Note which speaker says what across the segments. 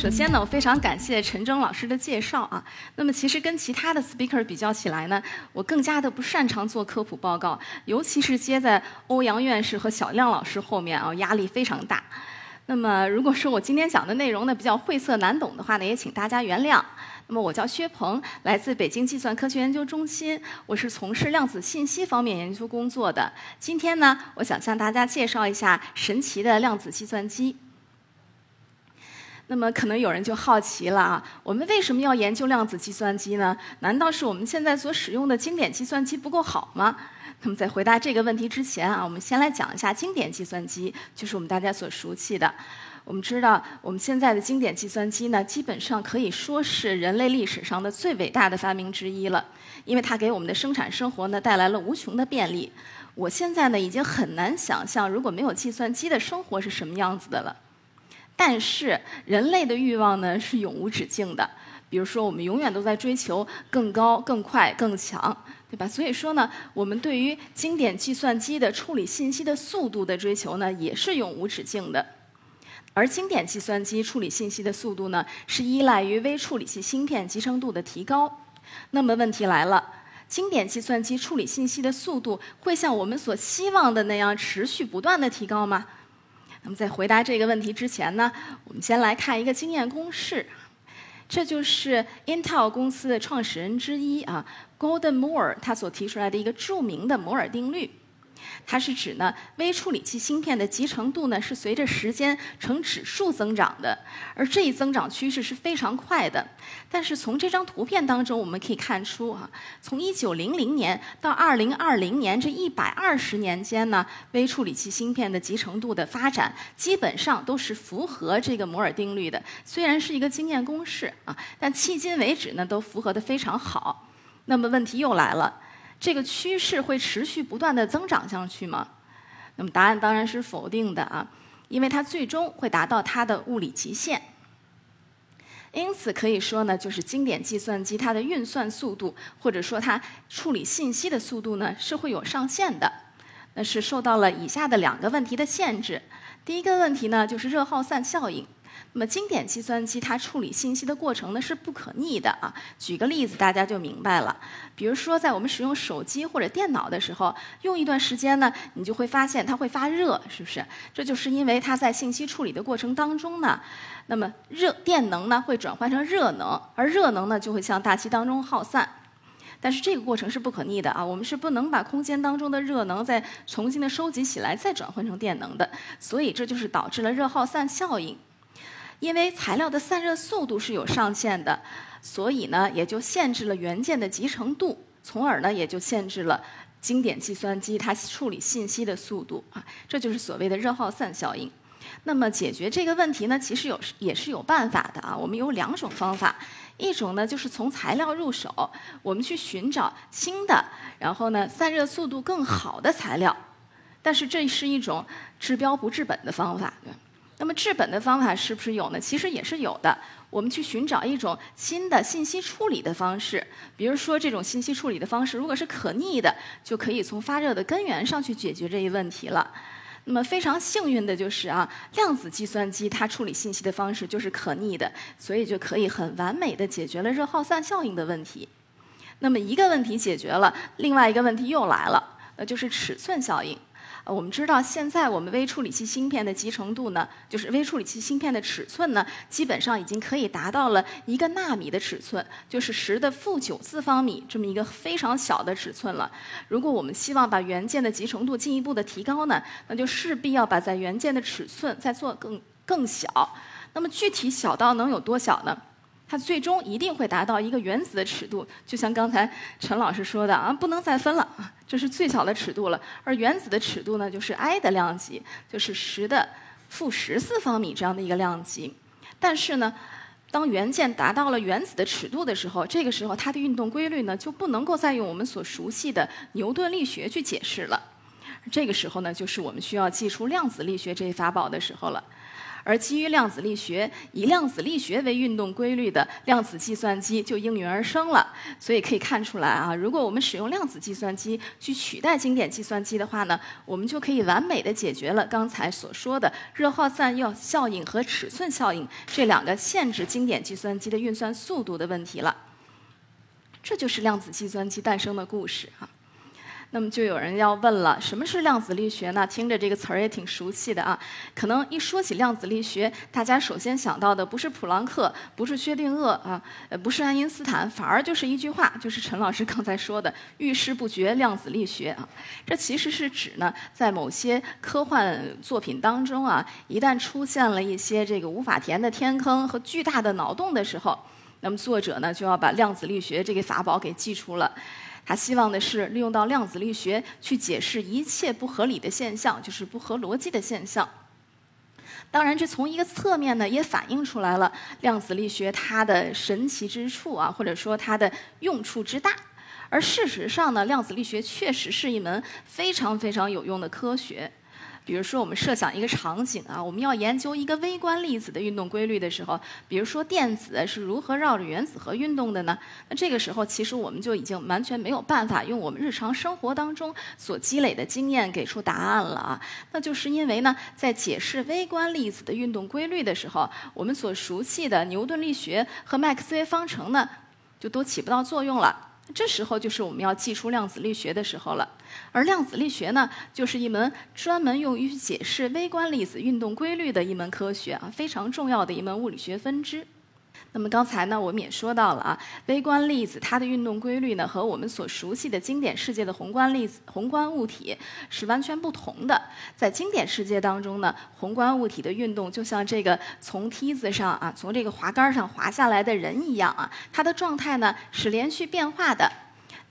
Speaker 1: 首先呢，我非常感谢陈征老师的介绍啊。那么其实跟其他的 speaker 比较起来呢，我更加的不擅长做科普报告，尤其是接在欧阳院士和小亮老师后面啊，压力非常大。那么如果说我今天讲的内容呢比较晦涩难懂的话呢，也请大家原谅。那么我叫薛鹏，来自北京计算科学研究中心，我是从事量子信息方面研究工作的。今天呢，我想向大家介绍一下神奇的量子计算机。那么可能有人就好奇了啊，我们为什么要研究量子计算机呢？难道是我们现在所使用的经典计算机不够好吗？那么在回答这个问题之前啊，我们先来讲一下经典计算机，就是我们大家所熟悉的。我们知道，我们现在的经典计算机呢，基本上可以说是人类历史上的最伟大的发明之一了，因为它给我们的生产生活呢带来了无穷的便利。我现在呢已经很难想象如果没有计算机的生活是什么样子的了。但是人类的欲望呢是永无止境的，比如说我们永远都在追求更高、更快、更强，对吧？所以说呢，我们对于经典计算机的处理信息的速度的追求呢也是永无止境的。而经典计算机处理信息的速度呢是依赖于微处理器芯片集成度的提高。那么问题来了，经典计算机处理信息的速度会像我们所希望的那样持续不断的提高吗？那么在回答这个问题之前呢，我们先来看一个经验公式，这就是 Intel 公司的创始人之一啊，Golden Moore 他所提出来的一个著名的摩尔定律。它是指呢，微处理器芯片的集成度呢是随着时间呈指数增长的，而这一增长趋势是非常快的。但是从这张图片当中我们可以看出啊，从一九零零年到二零二零年这一百二十年间呢，微处理器芯片的集成度的发展基本上都是符合这个摩尔定律的。虽然是一个经验公式啊，但迄今为止呢都符合的非常好。那么问题又来了。这个趋势会持续不断的增长下去吗？那么答案当然是否定的啊，因为它最终会达到它的物理极限。因此可以说呢，就是经典计算机它的运算速度，或者说它处理信息的速度呢，是会有上限的。那是受到了以下的两个问题的限制。第一个问题呢，就是热耗散效应。那么经典计算机它处理信息的过程呢是不可逆的啊。举个例子，大家就明白了。比如说，在我们使用手机或者电脑的时候，用一段时间呢，你就会发现它会发热，是不是？这就是因为它在信息处理的过程当中呢，那么热电能呢会转换成热能，而热能呢就会向大气当中耗散。但是这个过程是不可逆的啊，我们是不能把空间当中的热能再重新的收集起来，再转换成电能的。所以这就是导致了热耗散效应。因为材料的散热速度是有上限的，所以呢，也就限制了元件的集成度，从而呢，也就限制了经典计算机它处理信息的速度啊。这就是所谓的热耗散效应。那么解决这个问题呢，其实有也是有办法的啊。我们有两种方法，一种呢就是从材料入手，我们去寻找新的，然后呢散热速度更好的材料。但是这是一种治标不治本的方法。那么治本的方法是不是有呢？其实也是有的。我们去寻找一种新的信息处理的方式，比如说这种信息处理的方式如果是可逆的，就可以从发热的根源上去解决这一问题了。那么非常幸运的就是啊，量子计算机它处理信息的方式就是可逆的，所以就可以很完美的解决了热耗散效应的问题。那么一个问题解决了，另外一个问题又来了，那就是尺寸效应。呃，我们知道现在我们微处理器芯片的集成度呢，就是微处理器芯片的尺寸呢，基本上已经可以达到了一个纳米的尺寸，就是十的负九次方米这么一个非常小的尺寸了。如果我们希望把元件的集成度进一步的提高呢，那就势必要把在元件的尺寸再做更更小。那么具体小到能有多小呢？它最终一定会达到一个原子的尺度，就像刚才陈老师说的啊，不能再分了啊，这是最小的尺度了。而原子的尺度呢，就是 I 的量级，就是十的负十四方米这样的一个量级。但是呢，当元件达到了原子的尺度的时候，这个时候它的运动规律呢，就不能够再用我们所熟悉的牛顿力学去解释了。这个时候呢，就是我们需要祭出量子力学这一法宝的时候了。而基于量子力学，以量子力学为运动规律的量子计算机就应运而生了。所以可以看出来啊，如果我们使用量子计算机去取代经典计算机的话呢，我们就可以完美的解决了刚才所说的热耗散药效应和尺寸效应这两个限制经典计算机的运算速度的问题了。这就是量子计算机诞生的故事啊。那么就有人要问了，什么是量子力学呢？听着这个词儿也挺熟悉的啊。可能一说起量子力学，大家首先想到的不是普朗克，不是薛定谔啊，呃，不是爱因斯坦，反而就是一句话，就是陈老师刚才说的“遇事不决量子力学”啊。这其实是指呢，在某些科幻作品当中啊，一旦出现了一些这个无法填的天坑和巨大的脑洞的时候，那么作者呢就要把量子力学这个法宝给记出了。他希望的是利用到量子力学去解释一切不合理的现象，就是不合逻辑的现象。当然，这从一个侧面呢，也反映出来了量子力学它的神奇之处啊，或者说它的用处之大。而事实上呢，量子力学确实是一门非常非常有用的科学。比如说，我们设想一个场景啊，我们要研究一个微观粒子的运动规律的时候，比如说电子是如何绕着原子核运动的呢？那这个时候，其实我们就已经完全没有办法用我们日常生活当中所积累的经验给出答案了啊。那就是因为呢，在解释微观粒子的运动规律的时候，我们所熟悉的牛顿力学和麦克斯韦方程呢，就都起不到作用了。这时候就是我们要记出量子力学的时候了，而量子力学呢，就是一门专门用于解释微观粒子运动规律的一门科学啊，非常重要的一门物理学分支。那么刚才呢，我们也说到了啊，微观粒子它的运动规律呢，和我们所熟悉的经典世界的宏观粒子、宏观物体是完全不同的。在经典世界当中呢，宏观物体的运动就像这个从梯子上啊，从这个滑杆上滑下来的人一样啊，它的状态呢是连续变化的。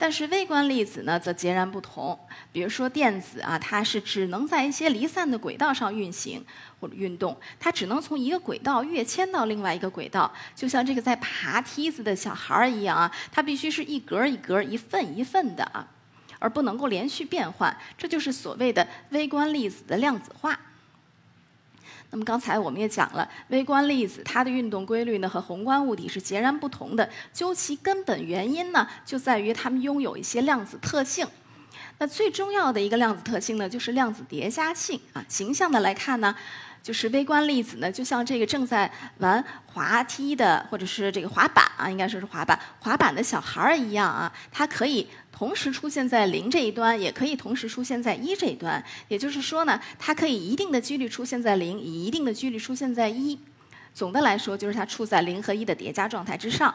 Speaker 1: 但是微观粒子呢，则截然不同。比如说电子啊，它是只能在一些离散的轨道上运行或者运动，它只能从一个轨道跃迁到另外一个轨道，就像这个在爬梯子的小孩儿一样啊，它必须是一格一格、一份一份的啊，而不能够连续变换。这就是所谓的微观粒子的量子化。那么刚才我们也讲了，微观粒子它的运动规律呢和宏观物体是截然不同的。究其根本原因呢，就在于它们拥有一些量子特性。那最重要的一个量子特性呢，就是量子叠加性啊。形象的来看呢，就是微观粒子呢，就像这个正在玩滑梯的或者是这个滑板啊，应该说是滑板滑板的小孩儿一样啊，它可以。同时出现在零这一端，也可以同时出现在一这一端。也就是说呢，它可以一定的几率出现在零，以一定的几率出现在一。总的来说，就是它处在零和一的叠加状态之上。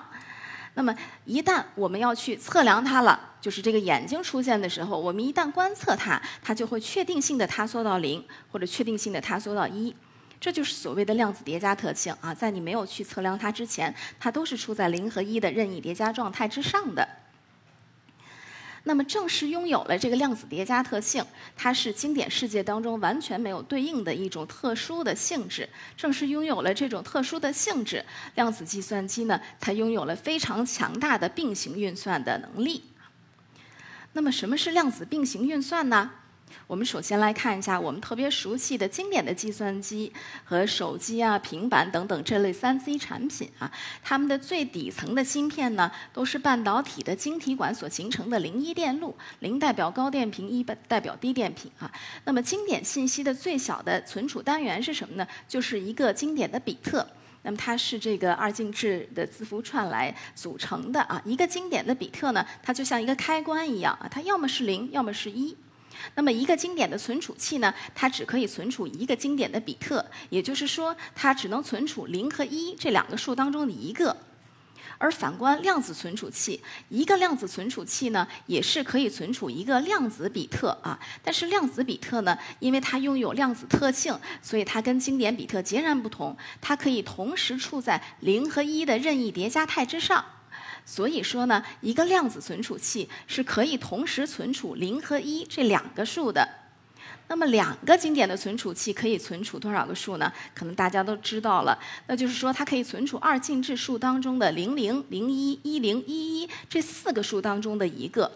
Speaker 1: 那么，一旦我们要去测量它了，就是这个眼睛出现的时候，我们一旦观测它，它就会确定性的塌缩到零，或者确定性的塌缩到一。这就是所谓的量子叠加特性啊，在你没有去测量它之前，它都是处在零和一的任意叠加状态之上的。那么，正是拥有了这个量子叠加特性，它是经典世界当中完全没有对应的一种特殊的性质。正是拥有了这种特殊的性质，量子计算机呢，才拥有了非常强大的并行运算的能力。那么，什么是量子并行运算呢？我们首先来看一下我们特别熟悉的经典的计算机和手机啊、平板等等这类三 C 产品啊，它们的最底层的芯片呢，都是半导体的晶体管所形成的零一电路，零代表高电平，一代表低电平啊。那么经典信息的最小的存储单元是什么呢？就是一个经典的比特。那么它是这个二进制的字符串来组成的啊。一个经典的比特呢，它就像一个开关一样啊，它要么是零，要么是一。那么一个经典的存储器呢，它只可以存储一个经典的比特，也就是说，它只能存储零和一这两个数当中的一个。而反观量子存储器，一个量子存储器呢，也是可以存储一个量子比特啊。但是量子比特呢，因为它拥有量子特性，所以它跟经典比特截然不同，它可以同时处在零和一的任意叠加态之上。所以说呢，一个量子存储器是可以同时存储零和一这两个数的。那么两个经典的存储器可以存储多少个数呢？可能大家都知道了，那就是说它可以存储二进制数当中的零零零一一零一一这四个数当中的一个。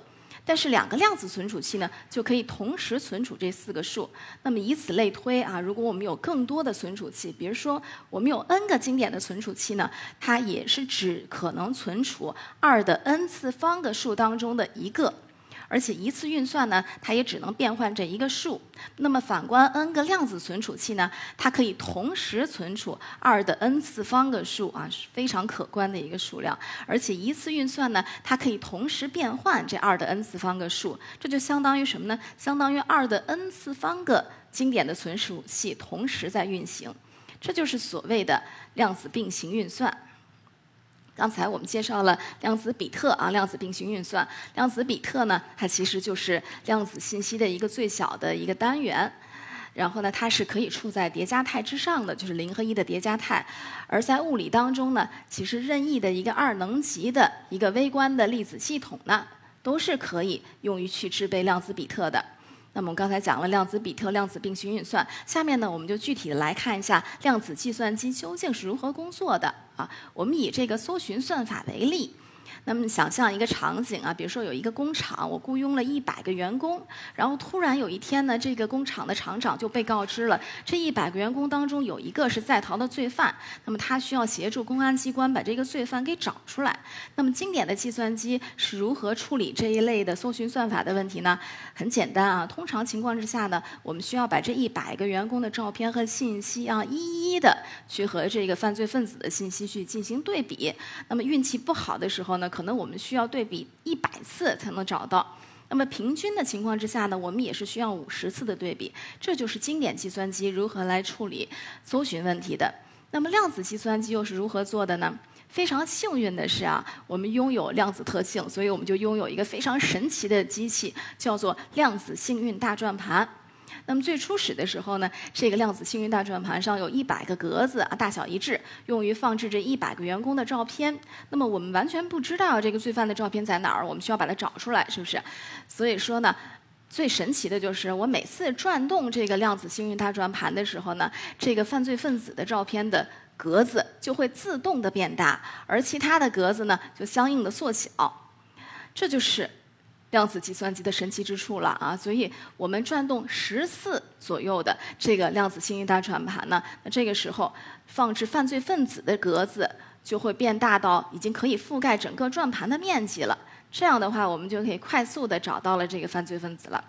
Speaker 1: 但是两个量子存储器呢，就可以同时存储这四个数。那么以此类推啊，如果我们有更多的存储器，比如说我们有 n 个经典的存储器呢，它也是只可能存储二的 n 次方个数当中的一个。而且一次运算呢，它也只能变换这一个数。那么反观 n 个量子存储器呢，它可以同时存储二的 n 次方个数啊，是非常可观的一个数量。而且一次运算呢，它可以同时变换这二的 n 次方个数，这就相当于什么呢？相当于二的 n 次方个经典的存储器同时在运行，这就是所谓的量子并行运算。刚才我们介绍了量子比特啊，量子并行运算。量子比特呢，它其实就是量子信息的一个最小的一个单元。然后呢，它是可以处在叠加态之上的，就是零和一的叠加态。而在物理当中呢，其实任意的一个二能级的一个微观的粒子系统呢，都是可以用于去制备量子比特的。那么我们刚才讲了量子比特、量子并行运算，下面呢，我们就具体的来看一下量子计算机究竟是如何工作的啊。我们以这个搜寻算法为例。那么想象一个场景啊，比如说有一个工厂，我雇佣了一百个员工，然后突然有一天呢，这个工厂的厂长就被告知了，这一百个员工当中有一个是在逃的罪犯，那么他需要协助公安机关把这个罪犯给找出来。那么经典的计算机是如何处理这一类的搜寻算法的问题呢？很简单啊，通常情况之下呢，我们需要把这一百个员工的照片和信息啊，一一的去和这个犯罪分子的信息去进行对比。那么运气不好的时候呢？可能我们需要对比一百次才能找到，那么平均的情况之下呢，我们也是需要五十次的对比。这就是经典计算机如何来处理搜寻问题的。那么量子计算机又是如何做的呢？非常幸运的是啊，我们拥有量子特性，所以我们就拥有一个非常神奇的机器，叫做量子幸运大转盘。那么最初始的时候呢，这个量子幸运大转盘上有一百个格子啊，大小一致，用于放置这一百个员工的照片。那么我们完全不知道这个罪犯的照片在哪儿，我们需要把它找出来，是不是？所以说呢，最神奇的就是我每次转动这个量子幸运大转盘的时候呢，这个犯罪分子的照片的格子就会自动的变大，而其他的格子呢就相应的缩小。这就是。量子计算机的神奇之处了啊！所以我们转动十次左右的这个量子幸运大转盘呢，那这个时候放置犯罪分子的格子就会变大到已经可以覆盖整个转盘的面积了。这样的话，我们就可以快速的找到了这个犯罪分子了。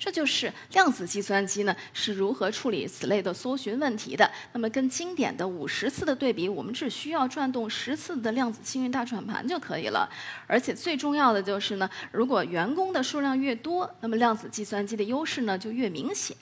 Speaker 1: 这就是量子计算机呢是如何处理此类的搜寻问题的。那么跟经典的五十次的对比，我们只需要转动十次的量子幸运大转盘就可以了。而且最重要的就是呢，如果员工的数量越多，那么量子计算机的优势呢就越明显。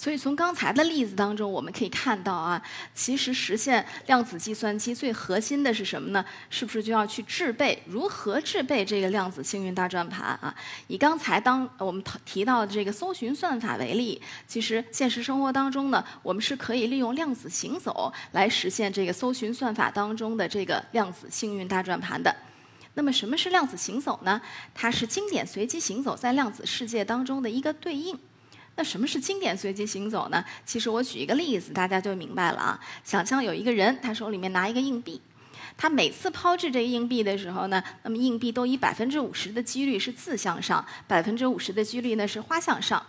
Speaker 1: 所以从刚才的例子当中，我们可以看到啊，其实实现量子计算机最核心的是什么呢？是不是就要去制备如何制备这个量子幸运大转盘啊？以刚才当我们提到的这个搜寻算法为例，其实现实生活当中呢，我们是可以利用量子行走来实现这个搜寻算法当中的这个量子幸运大转盘的。那么什么是量子行走呢？它是经典随机行走在量子世界当中的一个对应。那什么是经典随机行走呢？其实我举一个例子，大家就明白了啊。想象有一个人，他手里面拿一个硬币，他每次抛掷这个硬币的时候呢，那么硬币都以百分之五十的几率是自向上，百分之五十的几率呢是花向上。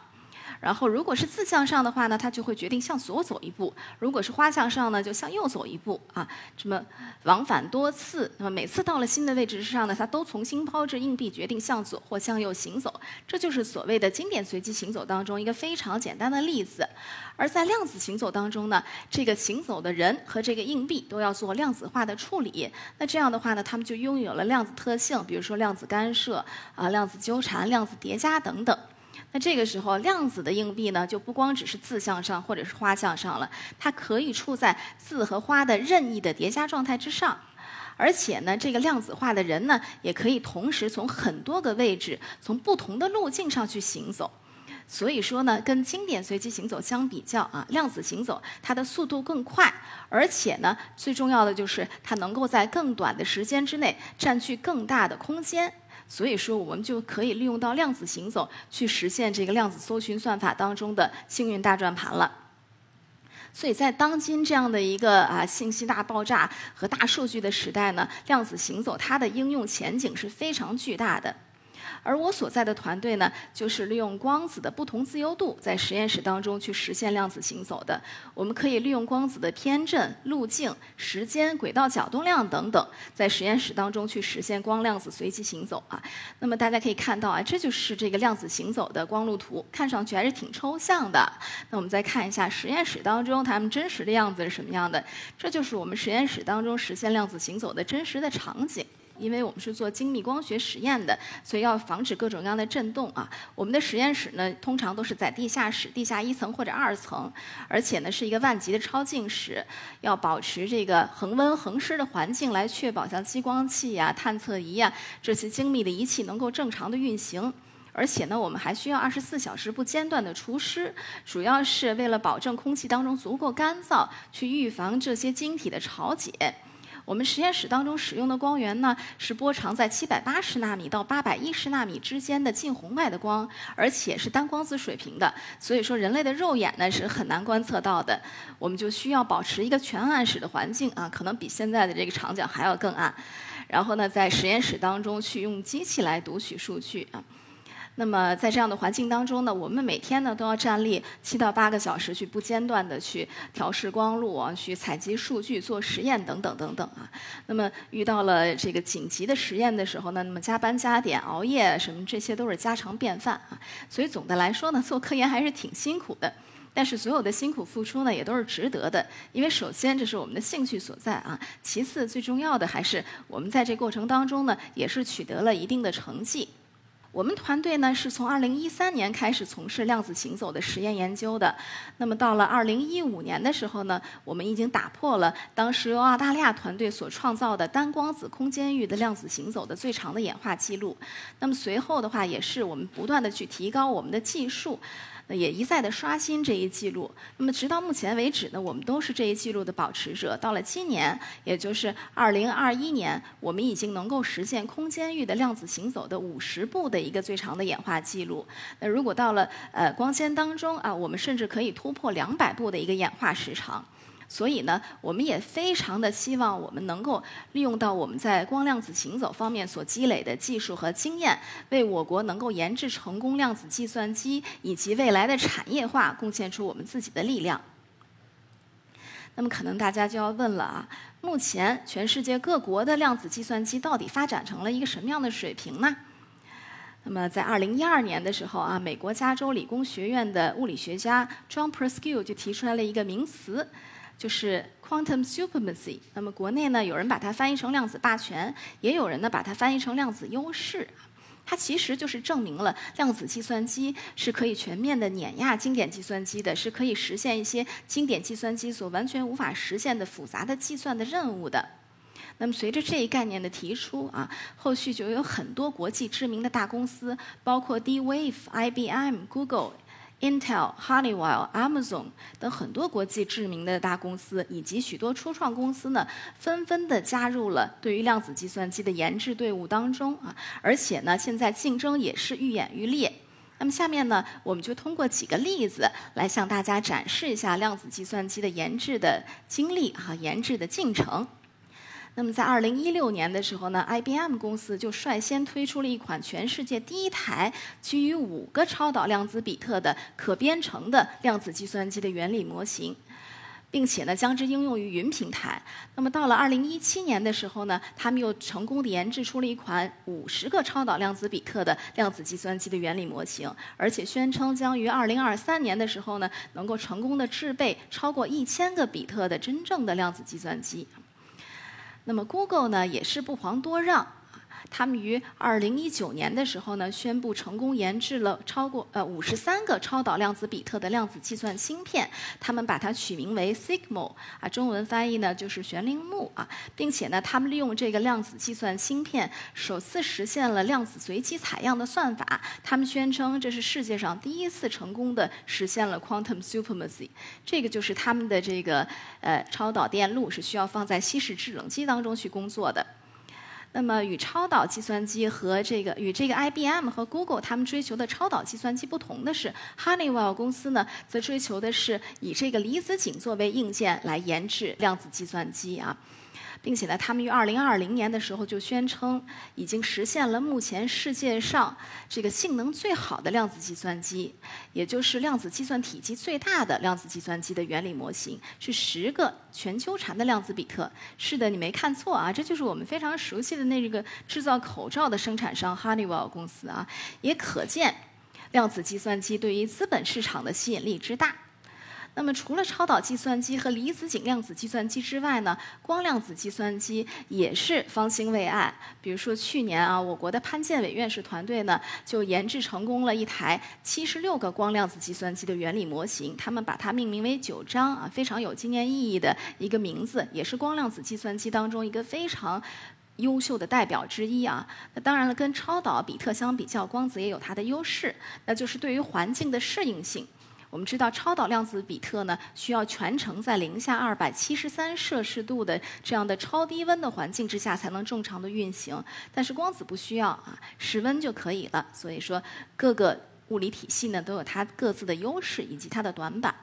Speaker 1: 然后，如果是自向上的话呢，它就会决定向左走一步；如果是花向上呢，就向右走一步啊。这么往返多次，那么每次到了新的位置之上呢，它都重新抛掷硬币，决定向左或向右行走。这就是所谓的经典随机行走当中一个非常简单的例子。而在量子行走当中呢，这个行走的人和这个硬币都要做量子化的处理。那这样的话呢，他们就拥有了量子特性，比如说量子干涉啊、量子纠缠、量子叠加等等。那这个时候，量子的硬币呢，就不光只是字向上或者是花向上了，它可以处在字和花的任意的叠加状态之上，而且呢，这个量子化的人呢，也可以同时从很多个位置、从不同的路径上去行走。所以说呢，跟经典随机行走相比较啊，量子行走它的速度更快，而且呢，最重要的就是它能够在更短的时间之内占据更大的空间。所以说，我们就可以利用到量子行走去实现这个量子搜寻算法当中的幸运大转盘了。所以在当今这样的一个啊信息大爆炸和大数据的时代呢，量子行走它的应用前景是非常巨大的。而我所在的团队呢，就是利用光子的不同自由度，在实验室当中去实现量子行走的。我们可以利用光子的偏振、路径、时间、轨道角动量等等，在实验室当中去实现光量子随机行走啊。那么大家可以看到啊，这就是这个量子行走的光路图，看上去还是挺抽象的。那我们再看一下实验室当中它们真实的样子是什么样的，这就是我们实验室当中实现量子行走的真实的场景。因为我们是做精密光学实验的，所以要防止各种各样的震动啊。我们的实验室呢，通常都是在地下室、地下一层或者二层，而且呢是一个万级的超净室，要保持这个恒温恒湿的环境，来确保像激光器呀、探测仪呀这些精密的仪器能够正常的运行。而且呢，我们还需要二十四小时不间断的除湿，主要是为了保证空气当中足够干燥，去预防这些晶体的潮解。我们实验室当中使用的光源呢，是波长在七百八十纳米到八百一十纳米之间的近红外的光，而且是单光子水平的，所以说人类的肉眼呢是很难观测到的。我们就需要保持一个全暗室的环境啊，可能比现在的这个场景还要更暗。然后呢，在实验室当中去用机器来读取数据啊。那么在这样的环境当中呢，我们每天呢都要站立七到八个小时，去不间断的去调试光路啊，去采集数据、做实验等等等等啊。那么遇到了这个紧急的实验的时候呢，那么加班加点、熬夜什么，这些都是家常便饭啊。所以总的来说呢，做科研还是挺辛苦的。但是所有的辛苦付出呢，也都是值得的。因为首先这是我们的兴趣所在啊，其次最重要的还是我们在这过程当中呢，也是取得了一定的成绩。我们团队呢是从2013年开始从事量子行走的实验研究的。那么到了2015年的时候呢，我们已经打破了当时由澳大利亚团队所创造的单光子空间域的量子行走的最长的演化记录。那么随后的话，也是我们不断的去提高我们的技术。也一再的刷新这一记录。那么直到目前为止呢，我们都是这一记录的保持者。到了今年，也就是二零二一年，我们已经能够实现空间域的量子行走的五十步的一个最长的演化记录。那如果到了呃光纤当中啊，我们甚至可以突破两百步的一个演化时长。所以呢，我们也非常的希望我们能够利用到我们在光量子行走方面所积累的技术和经验，为我国能够研制成功量子计算机以及未来的产业化贡献出我们自己的力量。那么可能大家就要问了啊，目前全世界各国的量子计算机到底发展成了一个什么样的水平呢？那么在二零一二年的时候啊，美国加州理工学院的物理学家 John Preskill 就提出来了一个名词。就是 quantum supremacy。那么国内呢，有人把它翻译成量子霸权，也有人呢把它翻译成量子优势。它其实就是证明了量子计算机是可以全面的碾压经典计算机的，是可以实现一些经典计算机所完全无法实现的复杂的计算的任务的。那么随着这一概念的提出啊，后续就有很多国际知名的大公司，包括 D-Wave、IBM、Google。Intel、Honeywell、Amazon 等很多国际知名的大公司，以及许多初创公司呢，纷纷的加入了对于量子计算机的研制队伍当中啊，而且呢，现在竞争也是愈演愈烈。那么下面呢，我们就通过几个例子来向大家展示一下量子计算机的研制的经历和研制的进程。那么在二零一六年的时候呢，IBM 公司就率先推出了一款全世界第一台基于五个超导量子比特的可编程的量子计算机的原理模型，并且呢将之应用于云平台。那么到了二零一七年的时候呢，他们又成功的研制出了一款五十个超导量子比特的量子计算机的原理模型，而且宣称将于二零二三年的时候呢，能够成功的制备超过一千个比特的真正的量子计算机。那么，Google 呢也是不遑多让。他们于二零一九年的时候呢，宣布成功研制了超过呃五十三个超导量子比特的量子计算芯片，他们把它取名为 Sigmo，啊，中文翻译呢就是玄铃木啊，并且呢，他们利用这个量子计算芯片，首次实现了量子随机采样的算法。他们宣称这是世界上第一次成功的实现了 quantum supremacy。这个就是他们的这个呃超导电路是需要放在稀释制冷机当中去工作的。那么与超导计算机和这个与这个 IBM 和 Google 他们追求的超导计算机不同的是，Honeywell 公司呢则追求的是以这个离子阱作为硬件来研制量子计算机啊。并且呢，他们于二零二零年的时候就宣称已经实现了目前世界上这个性能最好的量子计算机，也就是量子计算体积最大的量子计算机的原理模型，是十个全球产的量子比特。是的，你没看错啊，这就是我们非常熟悉的那个制造口罩的生产商 Honeywell 公司啊，也可见量子计算机对于资本市场的吸引力之大。那么，除了超导计算机和离子阱量子计算机之外呢，光量子计算机也是方兴未艾。比如说，去年啊，我国的潘建伟院士团队呢，就研制成功了一台七十六个光量子计算机的原理模型，他们把它命名为“九章”啊，非常有纪念意义的一个名字，也是光量子计算机当中一个非常优秀的代表之一啊。那当然了，跟超导比特相比较，光子也有它的优势，那就是对于环境的适应性。我们知道，超导量子比特呢，需要全程在零下二百七十三摄氏度的这样的超低温的环境之下才能正常的运行。但是光子不需要啊，室温就可以了。所以说，各个物理体系呢都有它各自的优势以及它的短板。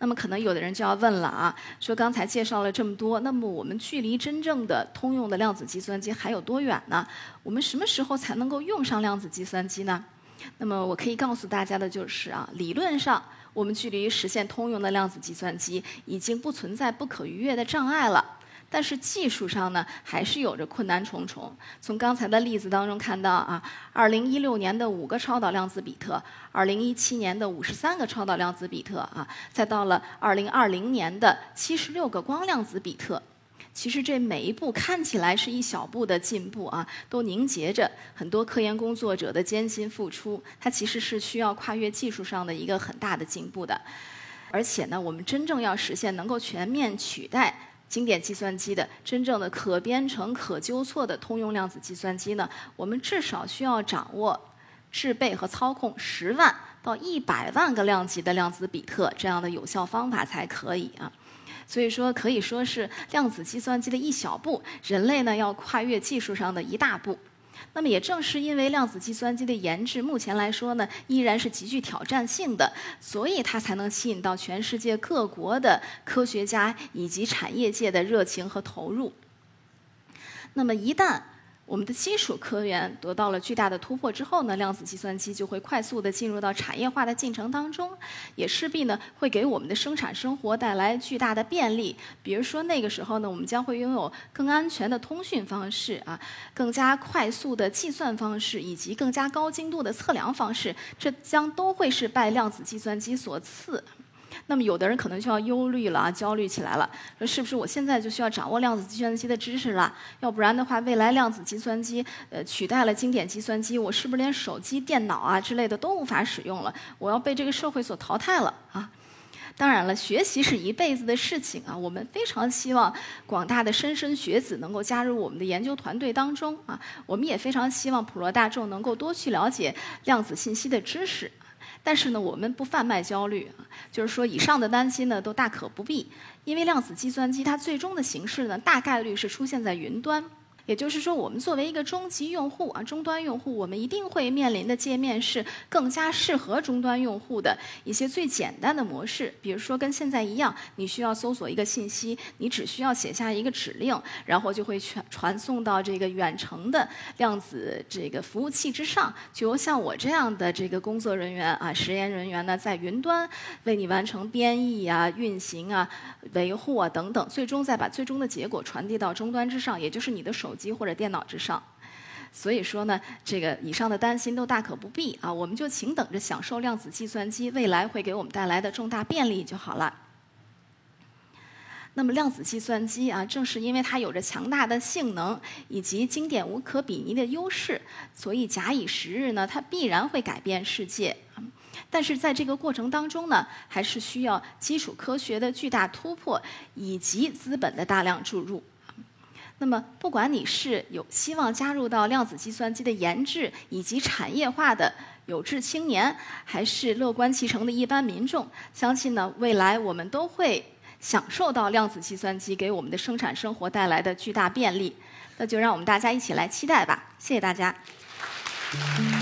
Speaker 1: 那么可能有的人就要问了啊，说刚才介绍了这么多，那么我们距离真正的通用的量子计算机还有多远呢？我们什么时候才能够用上量子计算机呢？那么我可以告诉大家的就是啊，理论上我们距离实现通用的量子计算机已经不存在不可逾越的障碍了。但是技术上呢，还是有着困难重重。从刚才的例子当中看到啊，二零一六年的五个超导量子比特，二零一七年的五十三个超导量子比特啊，再到了二零二零年的七十六个光量子比特。其实这每一步看起来是一小步的进步啊，都凝结着很多科研工作者的艰辛付出。它其实是需要跨越技术上的一个很大的进步的。而且呢，我们真正要实现能够全面取代经典计算机的真正的可编程、可纠错的通用量子计算机呢，我们至少需要掌握制备和操控十万到一百万个量级的量子比特这样的有效方法才可以啊。所以说，可以说是量子计算机的一小步，人类呢要跨越技术上的一大步。那么，也正是因为量子计算机的研制，目前来说呢，依然是极具挑战性的，所以它才能吸引到全世界各国的科学家以及产业界的热情和投入。那么，一旦我们的基础科研得到了巨大的突破之后呢，量子计算机就会快速的进入到产业化的进程当中，也势必呢会给我们的生产生活带来巨大的便利。比如说那个时候呢，我们将会拥有更安全的通讯方式啊，更加快速的计算方式以及更加高精度的测量方式，这将都会是拜量子计算机所赐。那么，有的人可能就要忧虑了啊，焦虑起来了，说是不是我现在就需要掌握量子计算机的知识了？要不然的话，未来量子计算机呃取代了经典计算机，我是不是连手机、电脑啊之类的都无法使用了？我要被这个社会所淘汰了啊！当然了，学习是一辈子的事情啊，我们非常希望广大的莘莘学子能够加入我们的研究团队当中啊，我们也非常希望普罗大众能够多去了解量子信息的知识。但是呢，我们不贩卖焦虑，就是说以上的担心呢都大可不必，因为量子计算机它最终的形式呢大概率是出现在云端。也就是说，我们作为一个终极用户啊，终端用户，我们一定会面临的界面是更加适合终端用户的一些最简单的模式。比如说，跟现在一样，你需要搜索一个信息，你只需要写下一个指令，然后就会传传送到这个远程的量子这个服务器之上，就由像我这样的这个工作人员啊、实验人员呢，在云端为你完成编译啊、运行啊、维护啊等等，最终再把最终的结果传递到终端之上，也就是你的手。手机或者电脑之上，所以说呢，这个以上的担心都大可不必啊，我们就请等着享受量子计算机未来会给我们带来的重大便利就好了。那么量子计算机啊，正是因为它有着强大的性能以及经典无可比拟的优势，所以假以时日呢，它必然会改变世界。但是在这个过程当中呢，还是需要基础科学的巨大突破以及资本的大量注入。那么，不管你是有希望加入到量子计算机的研制以及产业化的有志青年，还是乐观其成的一般民众，相信呢，未来我们都会享受到量子计算机给我们的生产生活带来的巨大便利。那就让我们大家一起来期待吧！谢谢大家。